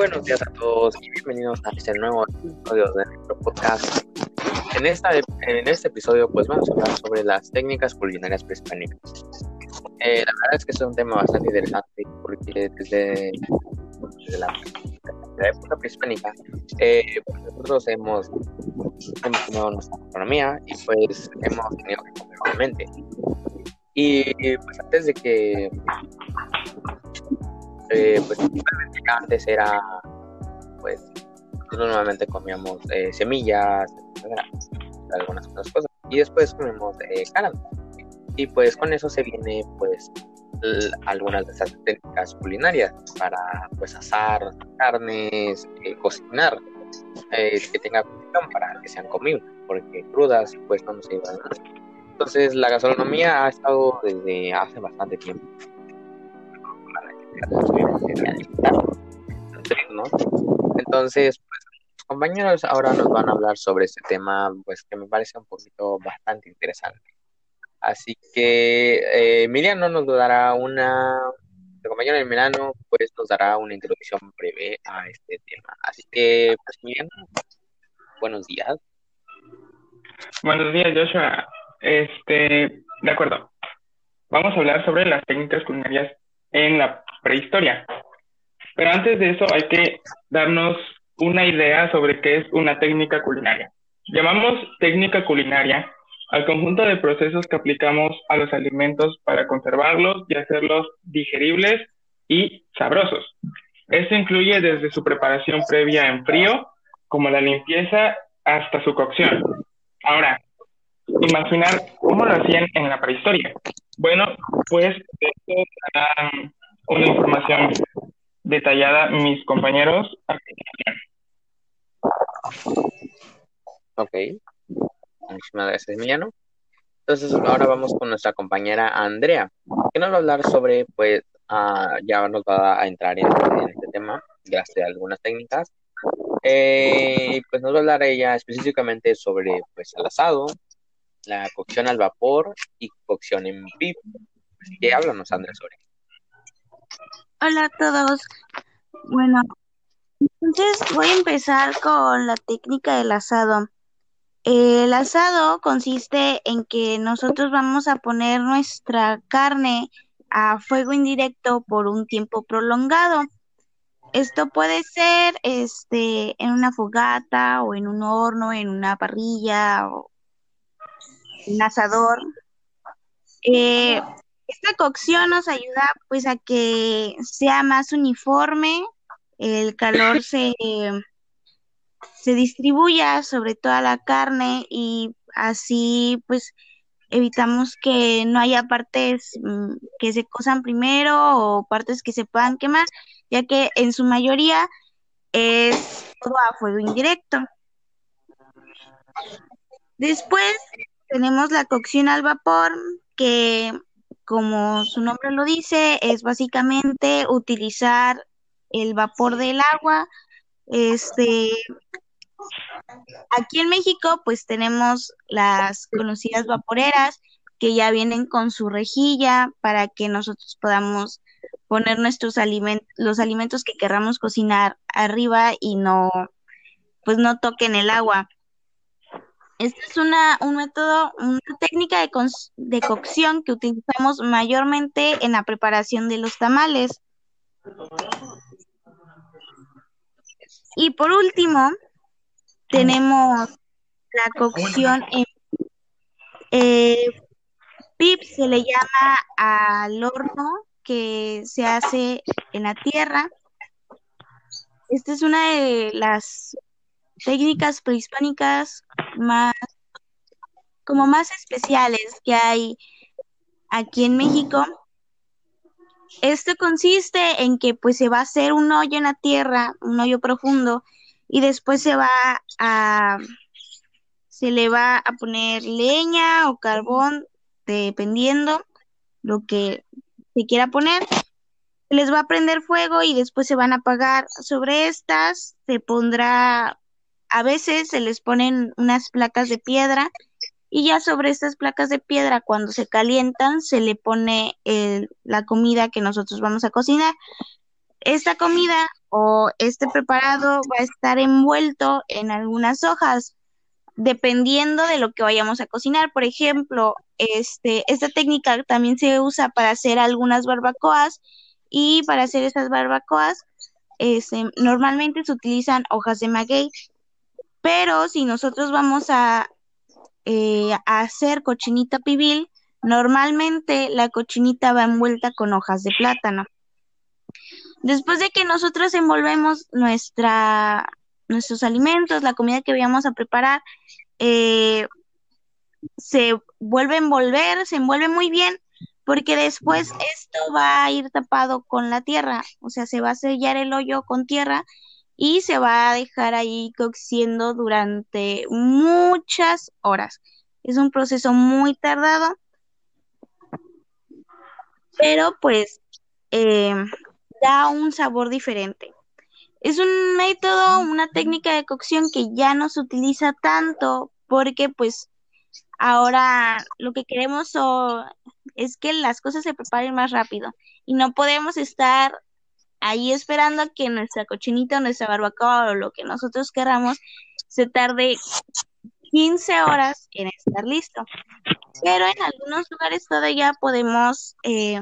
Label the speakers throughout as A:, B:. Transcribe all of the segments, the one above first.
A: buenos días a todos y bienvenidos a este nuevo episodio de nuestro podcast. En, esta, en este episodio pues vamos a hablar sobre las técnicas culinarias prehispánicas. Eh, la verdad es que es un tema bastante interesante porque desde, la, época prehispánica eh, pues nosotros hemos, hemos tenido nuestra economía y pues hemos tenido que comer Y pues antes de que eh, pues antes era, pues, normalmente comíamos eh, semillas, algunas otras cosas, y después comemos eh. Y pues con eso se viene, pues, algunas de esas técnicas culinarias para, pues, asar carnes, eh, cocinar, que tenga función para que sean comibles, porque crudas, pues, no nos iban Entonces, la gastronomía ha estado desde hace bastante tiempo entonces, pues, compañeros ahora nos van a hablar sobre este tema, pues que me parece un poquito bastante interesante. Así que eh, nos dará una, el compañero Emiliano, pues nos dará una introducción breve a este tema. Así que, pues Emiliano, buenos días.
B: Buenos días, Joshua. Este, de acuerdo. Vamos a hablar sobre las técnicas culinarias en la prehistoria. Pero antes de eso hay que darnos una idea sobre qué es una técnica culinaria. Llamamos técnica culinaria al conjunto de procesos que aplicamos a los alimentos para conservarlos y hacerlos digeribles y sabrosos. Esto incluye desde su preparación previa en frío, como la limpieza, hasta su cocción. Ahora, imaginar cómo lo hacían en la prehistoria. Bueno, pues esto una información detallada mis compañeros.
A: Ok. Muchísimas gracias, Emiliano. Entonces, ahora vamos con nuestra compañera Andrea, que nos va a hablar sobre, pues, uh, ya nos va a entrar en, este tema, gracias a algunas técnicas. Eh, pues nos va a hablar ella específicamente sobre, pues, el asado, la cocción al vapor y cocción en vivo. ¿Qué háblanos, Andrea, sobre
C: Hola a todos. Bueno, entonces voy a empezar con la técnica del asado. El asado consiste en que nosotros vamos a poner nuestra carne a fuego indirecto por un tiempo prolongado. Esto puede ser este en una fogata o en un horno, en una parrilla o un asador. Eh, esta cocción nos ayuda pues a que sea más uniforme, el calor se, se distribuya sobre toda la carne y así pues evitamos que no haya partes mm, que se cosan primero o partes que se puedan quemar, ya que en su mayoría es todo a fuego indirecto. Después tenemos la cocción al vapor, que como su nombre lo dice, es básicamente utilizar el vapor del agua. Este, aquí en México, pues tenemos las conocidas vaporeras que ya vienen con su rejilla para que nosotros podamos poner nuestros alimentos, los alimentos que querramos cocinar arriba y no, pues no toquen el agua. Esta es una, un método, una técnica de, de cocción que utilizamos mayormente en la preparación de los tamales. Y por último, tenemos la cocción en eh, PIP se le llama al horno que se hace en la tierra. Esta es una de las técnicas prehispánicas más, como más especiales que hay aquí en México. Esto consiste en que pues se va a hacer un hoyo en la tierra, un hoyo profundo, y después se va a, se le va a poner leña o carbón, dependiendo lo que se quiera poner. Les va a prender fuego y después se van a apagar. Sobre estas se pondrá a veces se les ponen unas placas de piedra y ya sobre estas placas de piedra cuando se calientan se le pone la comida que nosotros vamos a cocinar. esta comida o este preparado va a estar envuelto en algunas hojas, dependiendo de lo que vayamos a cocinar. Por ejemplo, este, esta técnica también se usa para hacer algunas barbacoas y para hacer esas barbacoas este, normalmente se utilizan hojas de maguey, pero si nosotros vamos a, eh, a hacer cochinita pibil, normalmente la cochinita va envuelta con hojas de plátano. Después de que nosotros envolvemos nuestra, nuestros alimentos, la comida que vayamos a preparar, eh, se vuelve a envolver, se envuelve muy bien, porque después esto va a ir tapado con la tierra, o sea, se va a sellar el hoyo con tierra y se va a dejar ahí cociendo durante muchas horas. Es un proceso muy tardado, pero pues eh, da un sabor diferente. Es un método, una técnica de cocción que ya no se utiliza tanto porque pues ahora lo que queremos es que las cosas se preparen más rápido y no podemos estar ahí esperando a que nuestra cochinita o nuestra barbacoa o lo que nosotros queramos se tarde 15 horas en estar listo. Pero en algunos lugares todavía podemos eh,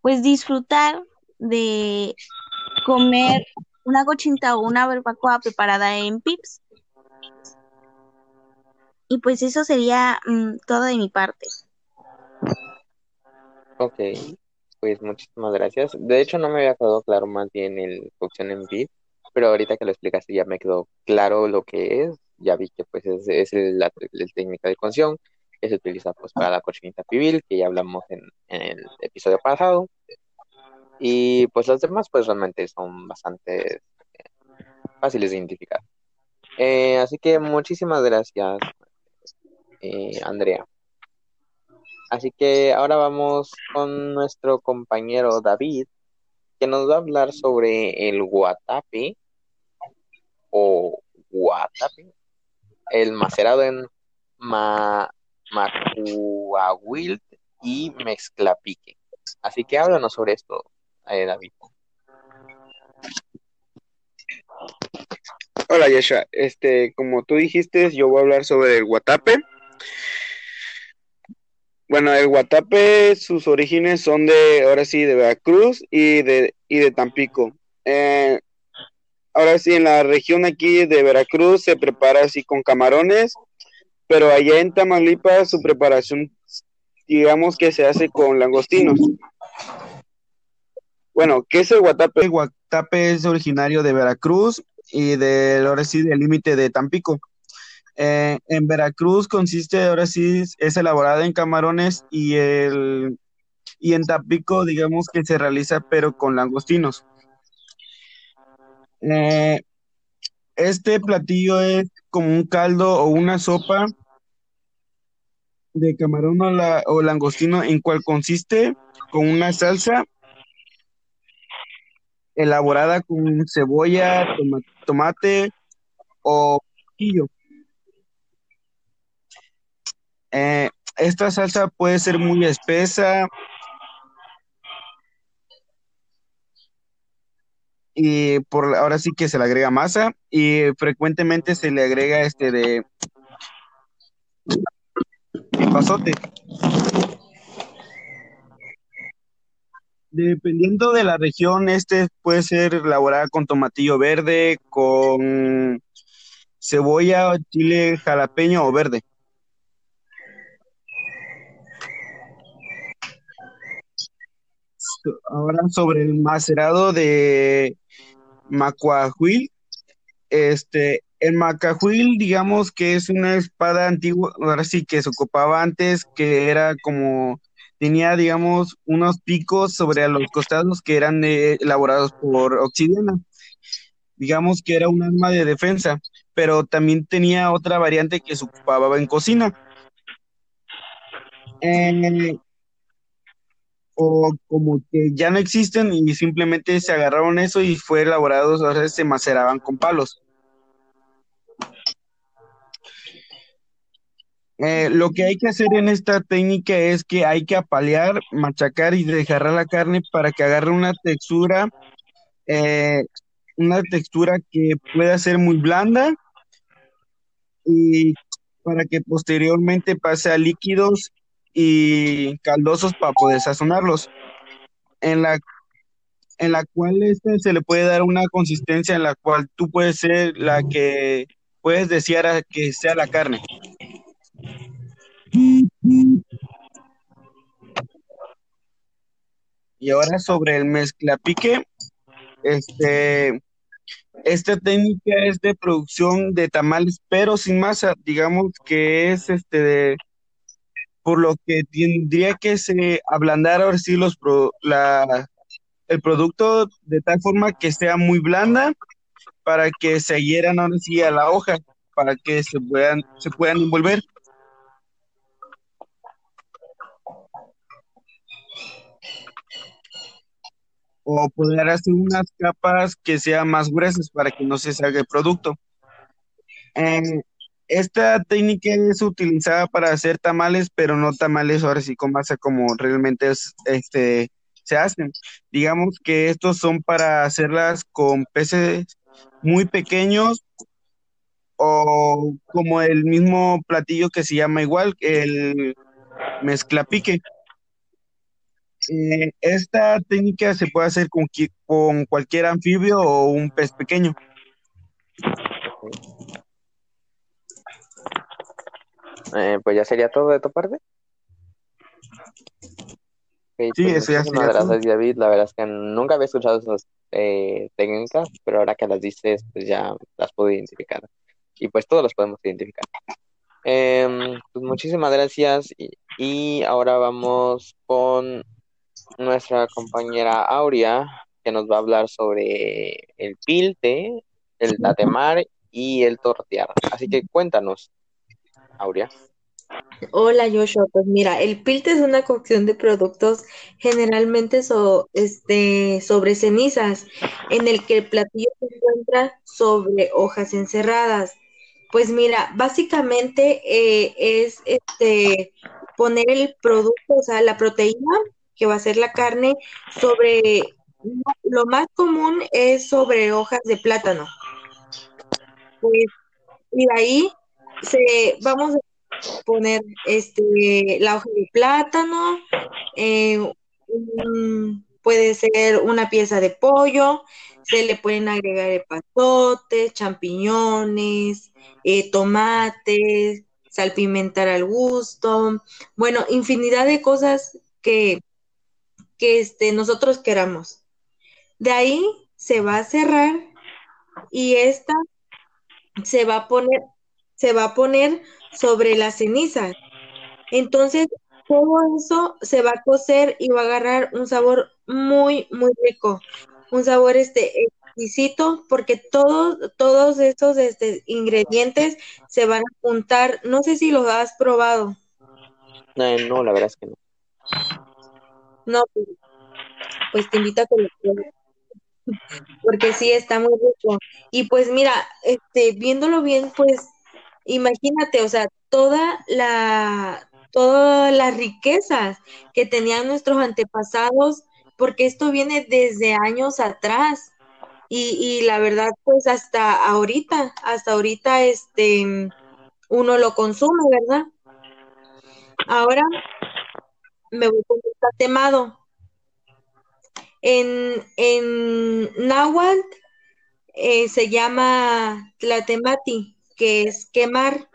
C: pues disfrutar de comer una cochinita o una barbacoa preparada en pips. Y pues eso sería mm, todo de mi parte.
A: Ok, pues muchísimas gracias. De hecho, no me había quedado claro más bien el en pips, pero ahorita que lo explicaste ya me quedó claro lo que es. Ya vi que pues es, la, técnica de cocción que se utiliza pues para la cochinita pibil, que ya hablamos en, en el episodio pasado. Y pues las demás pues realmente son bastante eh, fáciles de identificar. Eh, así que muchísimas gracias, eh, Andrea. Así que ahora vamos con nuestro compañero David, que nos va a hablar sobre el guatape o guatape, el macerado en ma, y mezclapique. Así que háblanos sobre esto, eh, David.
D: Hola Yasha, este, como tú dijiste, yo voy a hablar sobre el guatape. Bueno, el guatape, sus orígenes son de, ahora sí, de Veracruz y de, y de Tampico. Eh, ahora sí, en la región aquí de Veracruz se prepara así con camarones, pero allá en Tamaulipas su preparación, digamos que se hace con langostinos. Bueno, ¿qué es el guatape? El guatape es originario de Veracruz y del, ahora sí, del límite de Tampico. Eh, en Veracruz consiste, ahora sí, es elaborada en camarones y, el, y en Tampico, digamos que se realiza pero con langostinos. Eh, este platillo es como un caldo o una sopa de camarón o, o langostino en cual consiste con una salsa elaborada con cebolla, tomate o quillo. Eh, esta salsa puede ser muy espesa y por ahora sí que se le agrega masa y frecuentemente se le agrega este de pasote. Dependiendo de la región, este puede ser elaborada con tomatillo verde, con cebolla, chile jalapeño o verde. Ahora sobre el macerado de macuahuil. Este, el macahuil, digamos que es una espada antigua, ahora sí que se ocupaba antes, que era como tenía, digamos, unos picos sobre los costados que eran eh, elaborados por obsidiana. Digamos que era un arma de defensa, pero también tenía otra variante que se ocupaba en cocina. Eh, o como que ya no existen y simplemente se agarraron eso y fue elaborado, o sea, se maceraban con palos. Eh, lo que hay que hacer en esta técnica es que hay que apalear, machacar y dejar la carne para que agarre una textura eh, una textura que pueda ser muy blanda y para que posteriormente pase a líquidos y caldosos para poder sazonarlos. En la, en la cual este se le puede dar una consistencia en la cual tú puedes ser la que puedes desear que sea la carne. Y ahora sobre el mezclapique, este, esta técnica es de producción de tamales, pero sin masa, digamos que es este por lo que tendría que se ablandar ahora sí los la, el producto de tal forma que sea muy blanda para que se hieran ahora sí a la hoja, para que se puedan, se puedan envolver. o poder hacer unas capas que sean más gruesas para que no se salga el producto. Eh, esta técnica es utilizada para hacer tamales, pero no tamales ahora sí con masa como realmente es, este, se hacen. Digamos que estos son para hacerlas con peces muy pequeños o como el mismo platillo que se llama igual, el mezclapique. Eh, esta técnica se puede hacer con, con cualquier anfibio o un pez pequeño.
A: Eh, pues ya sería todo de tu parte.
D: sí, pues eso ya sería
A: gracias, David. La verdad es que nunca había escuchado esas eh, técnicas, pero ahora que las dices, pues ya las puedo identificar. Y pues todos las podemos identificar. Em, pues muchísimas gracias. Y, y ahora vamos con nuestra compañera Aurea, que nos va a hablar sobre el pilte, el tatemar y el tortear. Así que cuéntanos, Aurea.
E: Hola Joshua, pues mira, el pilte es una cocción de productos generalmente este, sobre cenizas, en el que el platillo se encuentra sobre hojas encerradas. Pues mira, básicamente eh, es este poner el producto, o sea, la proteína que va a ser la carne, sobre, lo más común es sobre hojas de plátano. Pues, y ahí se, vamos a poner este, la hoja de plátano, eh, puede ser una pieza de pollo, se le pueden agregar epazotes, champiñones, eh, tomates, salpimentar al gusto, bueno, infinidad de cosas que que este, nosotros queramos. De ahí se va a cerrar y esta se va a poner, se va a poner sobre la ceniza. Entonces, todo eso se va a cocer y va a agarrar un sabor muy, muy rico. Un sabor este exquisito porque todos, todos estos este, ingredientes se van a juntar. No sé si los has probado.
A: no, la verdad es que no.
E: No, pues, pues te invito a que lo pruebes. Porque sí, está muy rico. Y pues mira, este, viéndolo bien, pues imagínate, o sea, toda la, todas las riquezas que tenían nuestros antepasados, porque esto viene desde años atrás. Y, y la verdad, pues hasta ahorita, hasta ahorita, este, uno lo consume, ¿verdad? Ahora me voy con el tatemado. En, en náhuatl eh, se llama tlatemati, que es quemar.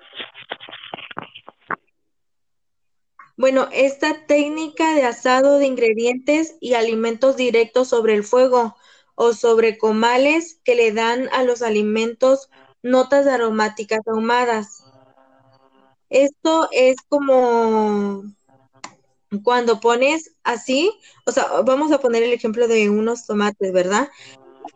E: Bueno, esta técnica de asado de ingredientes y alimentos directos sobre el fuego o sobre comales que le dan a los alimentos notas aromáticas ahumadas. Esto es como cuando pones así, o sea, vamos a poner el ejemplo de unos tomates, ¿verdad?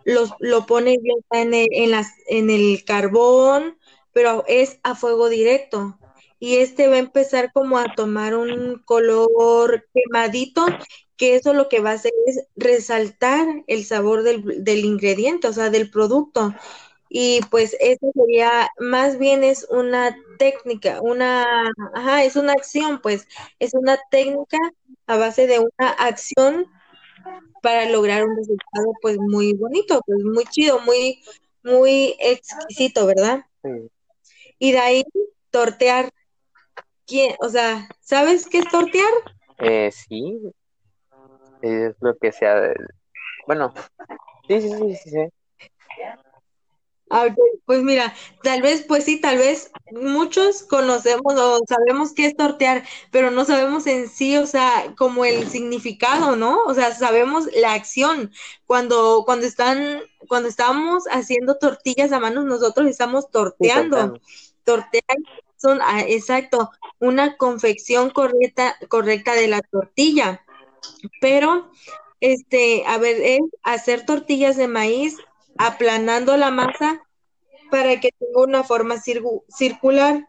E: Los, lo pones en el, en, las, en el carbón, pero es a fuego directo. Y este va a empezar como a tomar un color quemadito, que eso lo que va a hacer es resaltar el sabor del, del ingrediente, o sea, del producto. Y pues eso sería, más bien es una técnica, una, ajá, es una acción, pues, es una técnica a base de una acción para lograr un resultado pues muy bonito, pues muy chido, muy, muy exquisito, ¿verdad? Y de ahí tortear. ¿Quién? O sea, ¿sabes qué es tortear?
A: Eh, sí, es lo que sea. Bueno, sí, sí, sí, sí. sí.
E: Ah, pues mira, tal vez, pues sí, tal vez muchos conocemos o sabemos qué es tortear, pero no sabemos en sí, o sea, como el significado, ¿no? O sea, sabemos la acción. Cuando, cuando están, cuando estamos haciendo tortillas a manos, nosotros estamos torteando. Tortear son, ah, exacto, una confección correcta, correcta de la tortilla. Pero, este, a ver, es hacer tortillas de maíz aplanando la masa para que tenga una forma circular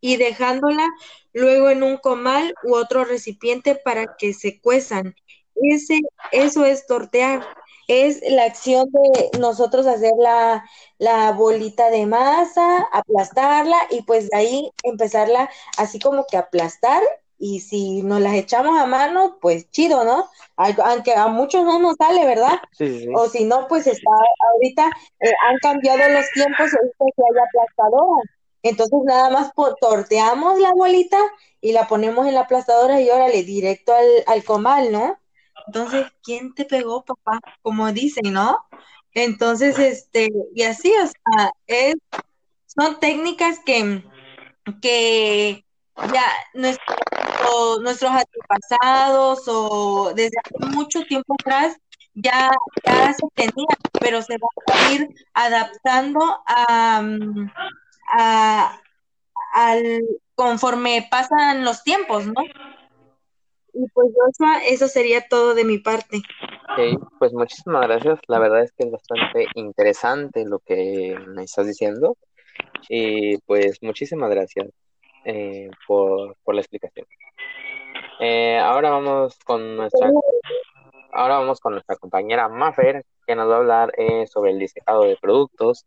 E: y dejándola luego en un comal u otro recipiente para que se cuezan. Ese, eso es tortear, es la acción de nosotros hacer la, la bolita de masa, aplastarla y pues de ahí empezarla así como que aplastar y si nos las echamos a mano, pues chido, ¿no? Aunque a muchos no nos sale, ¿verdad? Sí, O si no, pues está, ahorita eh, han cambiado los tiempos, ahorita que hay aplastadora. Entonces nada más torteamos la bolita y la ponemos en la aplastadora y órale, directo al, al comal, ¿no? Entonces, ¿quién te pegó, papá? Como dicen, ¿no? Entonces, este, y así, o sea, es, son técnicas que, que ya nuestro, nuestros antepasados o desde hace mucho tiempo atrás ya, ya se tenía, pero se va a ir adaptando a, a, al conforme pasan los tiempos, ¿no? Y pues eso sería todo de mi parte.
A: Ok, pues muchísimas gracias. La verdad es que es bastante interesante lo que me estás diciendo. Y pues muchísimas gracias. Eh, por, la explicación. Eh, ahora vamos con nuestra ahora vamos con nuestra compañera Maffer que nos va a hablar eh, sobre el disecado de productos,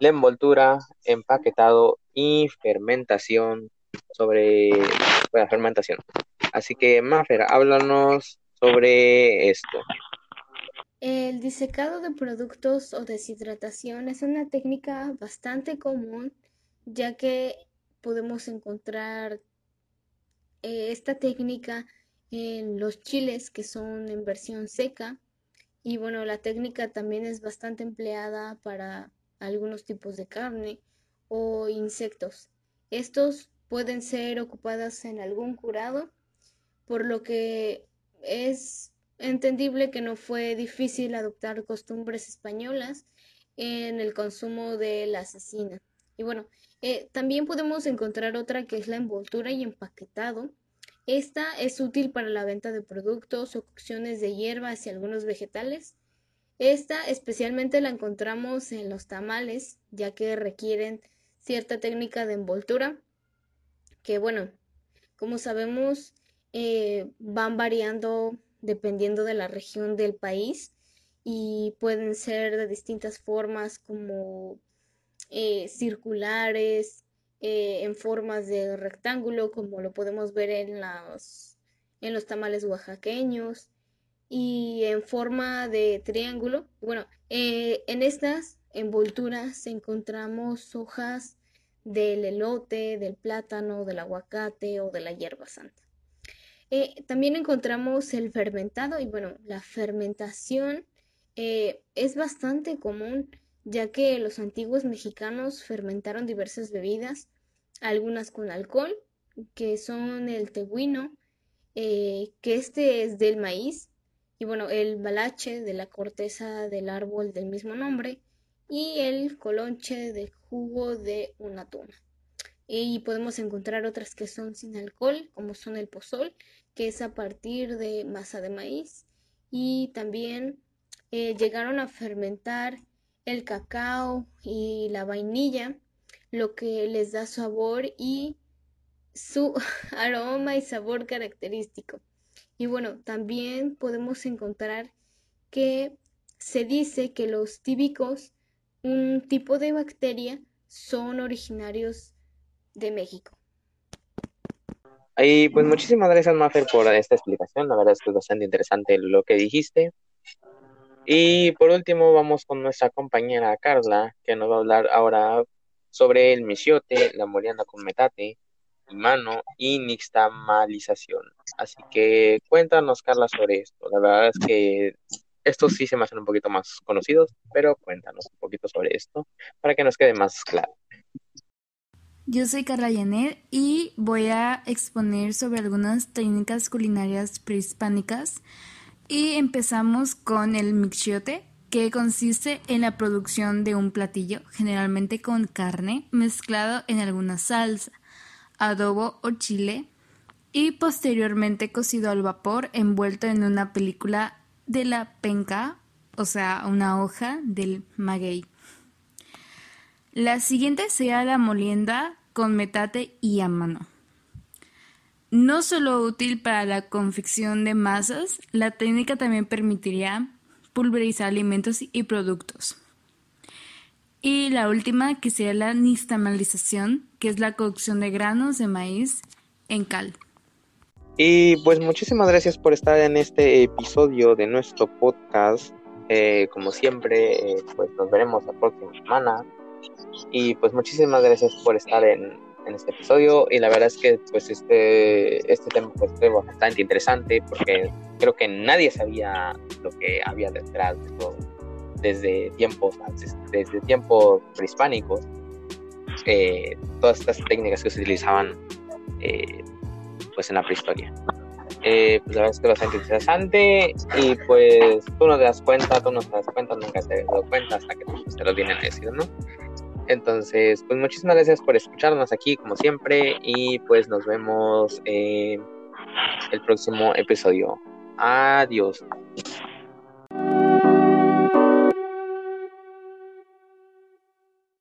A: la envoltura, empaquetado y fermentación sobre la fermentación. Así que Maffer, háblanos sobre esto.
F: El disecado de productos o deshidratación es una técnica bastante común ya que podemos encontrar eh, esta técnica en los chiles que son en versión seca y bueno la técnica también es bastante empleada para algunos tipos de carne o insectos estos pueden ser ocupadas en algún curado por lo que es entendible que no fue difícil adoptar costumbres españolas en el consumo de la asesina y bueno eh, también podemos encontrar otra que es la envoltura y empaquetado. Esta es útil para la venta de productos o cocciones de hierbas y algunos vegetales. Esta especialmente la encontramos en los tamales, ya que requieren cierta técnica de envoltura, que bueno, como sabemos, eh, van variando dependiendo de la región del país y pueden ser de distintas formas como eh, circulares, eh, en formas de rectángulo, como lo podemos ver en, los, en los tamales oaxaqueños, y en forma de triángulo. Bueno, en estas envolturas encontramos hojas del elote, del plátano, del aguacate o de la hierba santa. También encontramos el fermentado y bueno, la fermentación es bastante común ya que los antiguos mexicanos fermentaron diversas bebidas, algunas con alcohol, que son el tehuino, eh, que este es del maíz, y bueno, el balache de la corteza del árbol del mismo nombre, y el colonche de jugo de una tuna. Y podemos encontrar otras que son sin alcohol, como son el pozol, que es a partir de masa de maíz, y también eh, llegaron a fermentar el cacao y la vainilla, lo que les da sabor y su aroma y sabor característico. Y bueno, también podemos encontrar que se dice que los tíbicos, un tipo de bacteria, son originarios de México.
A: Y pues muchísimas gracias, Mafer, por esta explicación. La verdad es que es bastante interesante lo que dijiste. Y por último, vamos con nuestra compañera Carla, que nos va a hablar ahora sobre el misiote, la molienda con metate, mano y nixtamalización. Así que cuéntanos, Carla, sobre esto. La verdad es que estos sí se me hacen un poquito más conocidos, pero cuéntanos un poquito sobre esto para que nos quede más claro.
G: Yo soy Carla Yanet y voy a exponer sobre algunas técnicas culinarias prehispánicas y empezamos con el mixiote, que consiste en la producción de un platillo, generalmente con carne, mezclado en alguna salsa, adobo o chile, y posteriormente cocido al vapor envuelto en una película de la penca, o sea, una hoja del maguey. La siguiente sería la molienda con metate y a mano. No solo útil para la confección de masas, la técnica también permitiría pulverizar alimentos y productos. Y la última, que sería la nixtamalización, que es la cocción de granos de maíz en cal.
A: Y pues muchísimas gracias por estar en este episodio de nuestro podcast. Eh, como siempre, eh, pues nos veremos la próxima semana. Y pues muchísimas gracias por estar en, este episodio. Y la verdad es que pues este, este tema pues, fue bastante interesante porque creo que nadie sabía lo que había detrás de todo. Desde tiempos, desde tiempos prehispánicos, eh, todas estas técnicas que se utilizaban pues en la prehistoria. Eh, pues la verdad es que bastante interesante y pues tú no te das cuenta, tú no te das cuenta, nunca te has dado cuenta hasta que pues, te lo tienen a decir, ¿no? Entonces, pues muchísimas gracias por escucharnos aquí como siempre y pues nos vemos en el próximo episodio. Adiós.